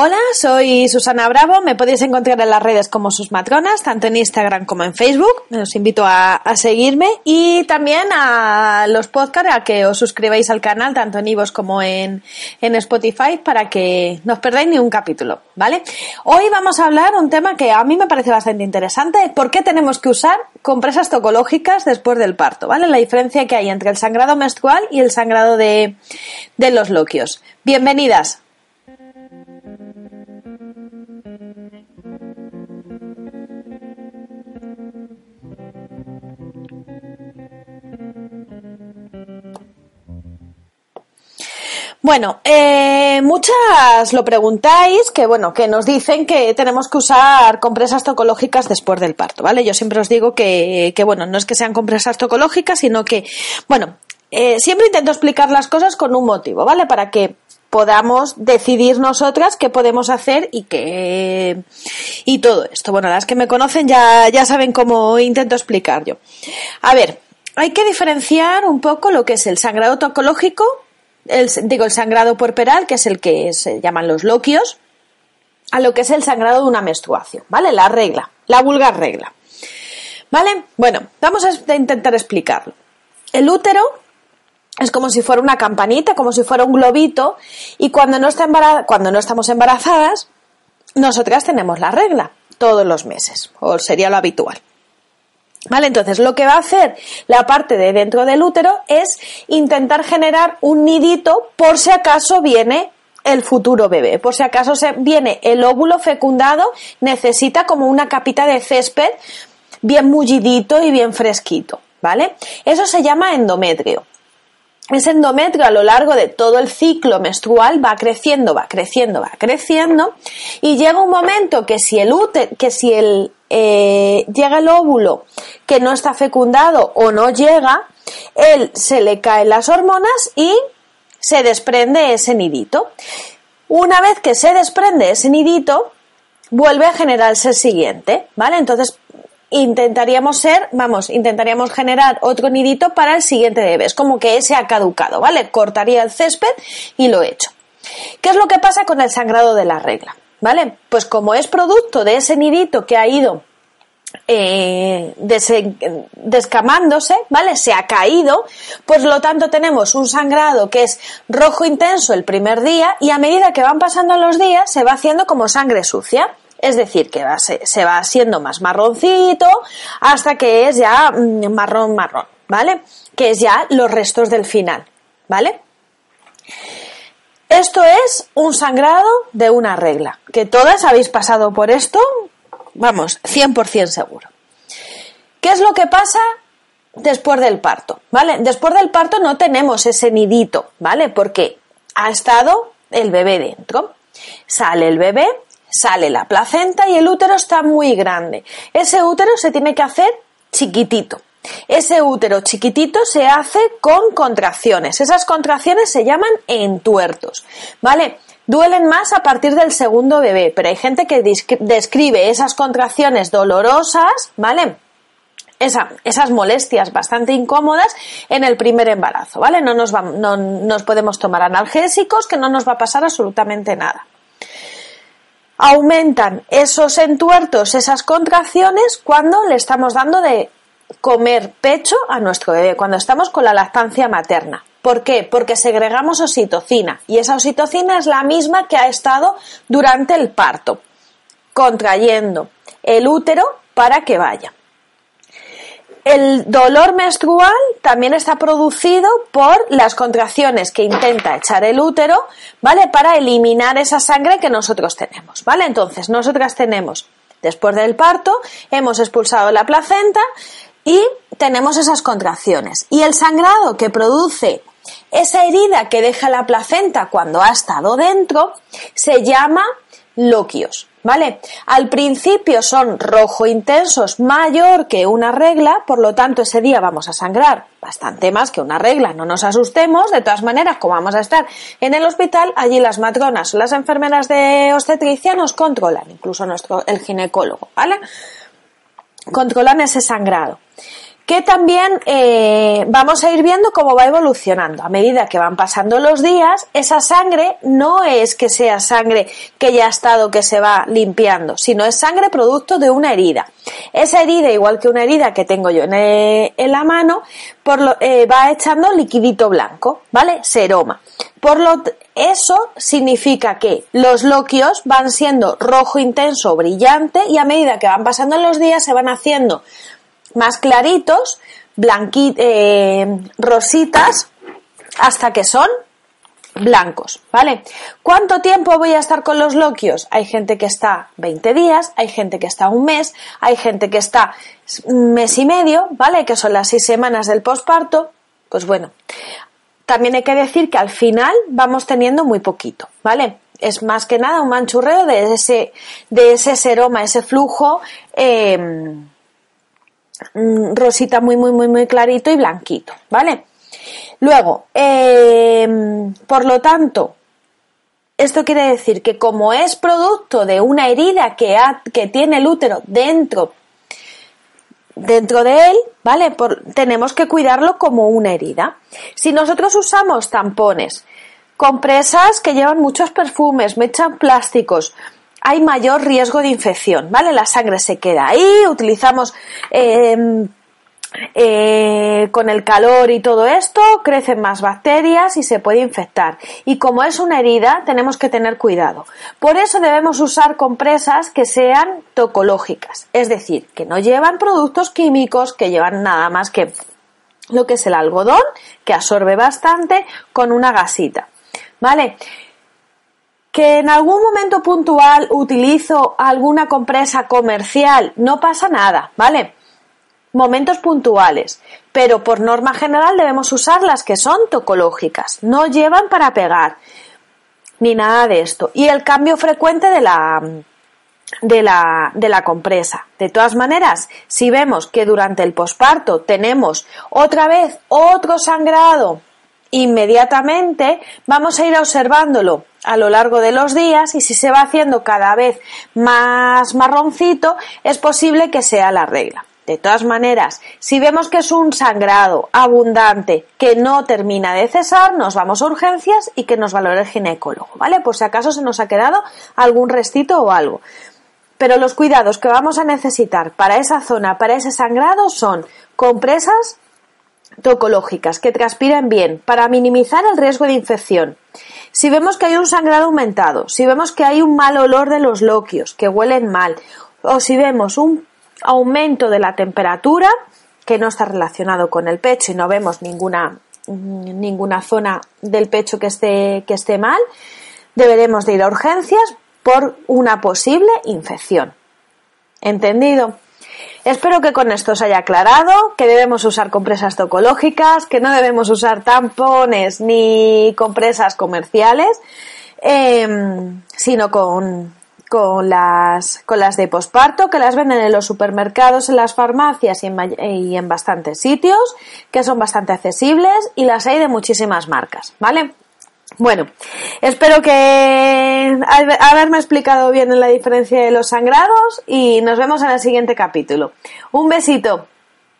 Hola, soy Susana Bravo. Me podéis encontrar en las redes como sus matronas, tanto en Instagram como en Facebook. Os invito a, seguirme y también a los podcasts a que os suscribáis al canal, tanto en Ivos como en, en Spotify, para que no os perdáis ni un capítulo, ¿vale? Hoy vamos a hablar un tema que a mí me parece bastante interesante. ¿Por qué tenemos que usar compresas tocológicas después del parto? ¿Vale? La diferencia que hay entre el sangrado menstrual y el sangrado de, de los loquios. Bienvenidas. Bueno, eh, muchas lo preguntáis, que bueno, que nos dicen que tenemos que usar compresas tocológicas después del parto, ¿vale? Yo siempre os digo que, que bueno, no es que sean compresas tocológicas, sino que, bueno, eh, siempre intento explicar las cosas con un motivo, ¿vale? Para que podamos decidir nosotras qué podemos hacer y qué y todo esto. Bueno, las que me conocen ya, ya saben cómo intento explicar yo. A ver, hay que diferenciar un poco lo que es el sangrado tocológico el, digo, el sangrado puerperal, que es el que se llaman los loquios, a lo que es el sangrado de una menstruación, ¿vale? La regla, la vulgar regla. ¿Vale? Bueno, vamos a intentar explicarlo. El útero es como si fuera una campanita, como si fuera un globito, y cuando no, está cuando no estamos embarazadas, nosotras tenemos la regla todos los meses, o sería lo habitual. ¿Vale? Entonces, lo que va a hacer la parte de dentro del útero es intentar generar un nidito por si acaso viene el futuro bebé. Por si acaso se viene el óvulo fecundado, necesita como una capita de césped bien mullidito y bien fresquito, ¿vale? Eso se llama endometrio. Ese endometrio a lo largo de todo el ciclo menstrual va creciendo, va creciendo, va creciendo y llega un momento que si el que si el eh, llega el óvulo que no está fecundado o no llega, él se le caen las hormonas y se desprende ese nidito. Una vez que se desprende ese nidito, vuelve a generarse el siguiente, ¿vale? Entonces intentaríamos ser, vamos, intentaríamos generar otro nidito para el siguiente bebé. Es como que ese ha caducado, ¿vale? Cortaría el césped y lo he hecho. ¿Qué es lo que pasa con el sangrado de la regla? ¿Vale? Pues como es producto de ese nidito que ha ido eh, descamándose, ¿vale? Se ha caído, pues lo tanto tenemos un sangrado que es rojo intenso el primer día y a medida que van pasando los días se va haciendo como sangre sucia. Es decir, que se, se va siendo más marroncito hasta que es ya mm, marrón marrón, ¿vale? Que es ya los restos del final, ¿vale? Esto es un sangrado de una regla, que todas habéis pasado por esto, vamos, 100% seguro. ¿Qué es lo que pasa después del parto? ¿Vale? Después del parto no tenemos ese nidito, ¿vale? Porque ha estado el bebé dentro. Sale el bebé, sale la placenta y el útero está muy grande. Ese útero se tiene que hacer chiquitito. Ese útero chiquitito se hace con contracciones. Esas contracciones se llaman entuertos, ¿vale? Duelen más a partir del segundo bebé, pero hay gente que describe esas contracciones dolorosas, ¿vale? esas molestias bastante incómodas en el primer embarazo, ¿vale? No nos, no nos podemos tomar analgésicos, que no nos va a pasar absolutamente nada. Aumentan esos entuertos, esas contracciones, cuando le estamos dando de comer pecho a nuestro bebé, cuando estamos con la lactancia materna. ¿Por qué? Porque segregamos oxitocina y esa oxitocina es la misma que ha estado durante el parto, contrayendo el útero para que vaya. El dolor menstrual también está producido por las contracciones que intenta echar el útero, ¿vale? Para eliminar esa sangre que nosotros tenemos, ¿vale? Entonces, nosotras tenemos, después del parto, hemos expulsado la placenta, y tenemos esas contracciones. Y el sangrado que produce Esa herida que deja la placenta cuando ha estado dentro se llama loquios. ¿Vale? Al principio son rojo intensos mayor que una regla, por lo tanto ese día vamos a sangrar bastante más que una regla, no nos asustemos, de todas maneras, como vamos a estar en el hospital, allí las matronas las enfermeras de obstetricia nos controlan, incluso nuestro, el ginecólogo, ¿vale? Controlan ese sangrado que también eh, vamos a ir viendo cómo va evolucionando. A medida que van pasando los días, esa sangre no es que sea sangre que ya ha estado, que se va limpiando, sino es sangre producto de una herida. Esa herida, igual que una herida que tengo yo en, eh, la mano, por lo, eh, va echando liquidito blanco, ¿vale? Seroma. Por lo eso significa que los loquios van siendo rojo intenso, brillante, y a medida que van pasando los días se van haciendo más claritos, blanquitos, eh, rositas, hasta que son blancos, ¿vale? ¿Cuánto tiempo voy a estar con los loquios? Hay gente que está 20 días, hay gente que está un mes, hay gente que está un mes y medio, ¿vale? Que son las seis semanas del posparto. Pues bueno, también hay que decir que al final vamos teniendo muy poquito, ¿vale? Es más que nada un manchurreo de ese, de ese seroma, ese flujo eh, Rosita muy, muy, muy, muy clarito y blanquito, ¿vale? Luego, em, por lo tanto, esto quiere decir que como es producto de una herida que, que tiene el útero dentro, dentro de él, ¿vale? tenemos que cuidarlo como una herida. Si nosotros usamos tampones, compresas que llevan muchos perfumes, mechan plásticos, hay mayor riesgo de infección, ¿vale? La sangre se queda ahí, utilizamos em, eh, con el calor y todo esto, crecen más bacterias y se puede infectar. Y como es una herida, tenemos que tener cuidado. Por eso debemos usar compresas que sean tocológicas, es decir, que no llevan productos químicos, que llevan nada más que lo que es el algodón, que absorbe bastante, con una gasita. ¿Vale? que en algún momento puntual utilizo alguna compresa comercial, no pasa nada, ¿vale? Momentos puntuales, pero por norma general debemos usar las que son tocológicas, no llevan para pegar ni nada de esto. Y el cambio frecuente de la, de la, de la compresa. De todas maneras, si vemos que durante el posparto tenemos otra vez otro sangrado inmediatamente, vamos a ir observándolo a lo largo de los días y si se va haciendo cada vez más marroncito, es posible que sea la regla. De todas maneras, si vemos que es un sangrado abundante que no termina de cesar, nos vamos a urgencias y que nos valore el ginecólogo, ¿vale? Por si acaso se nos ha quedado algún restito o algo. Pero los cuidados que vamos a necesitar para esa zona, para ese sangrado, son compresas tocológicas que transpiren bien para minimizar el riesgo de infección. Si vemos que hay un sangrado aumentado, si vemos que hay un mal olor de los loquios, que huelen mal, o si vemos un aumento de la temperatura que no está relacionado con el pecho y no vemos ninguna, ninguna zona del pecho que esté, que esté mal, deberemos de ir a urgencias por una posible infección. ¿Entendido? Espero que con esto os haya aclarado que debemos usar compresas tocológicas, que no debemos usar tampones ni compresas comerciales, em, sino con, con, las, con las de posparto, que las venden en los supermercados, en las farmacias y en, y en bastantes sitios, que son bastante accesibles y las hay de muchísimas marcas, ¿vale? Bueno, espero que haberme explicado bien la diferencia de los sangrados y nos vemos en el siguiente capítulo. Un besito.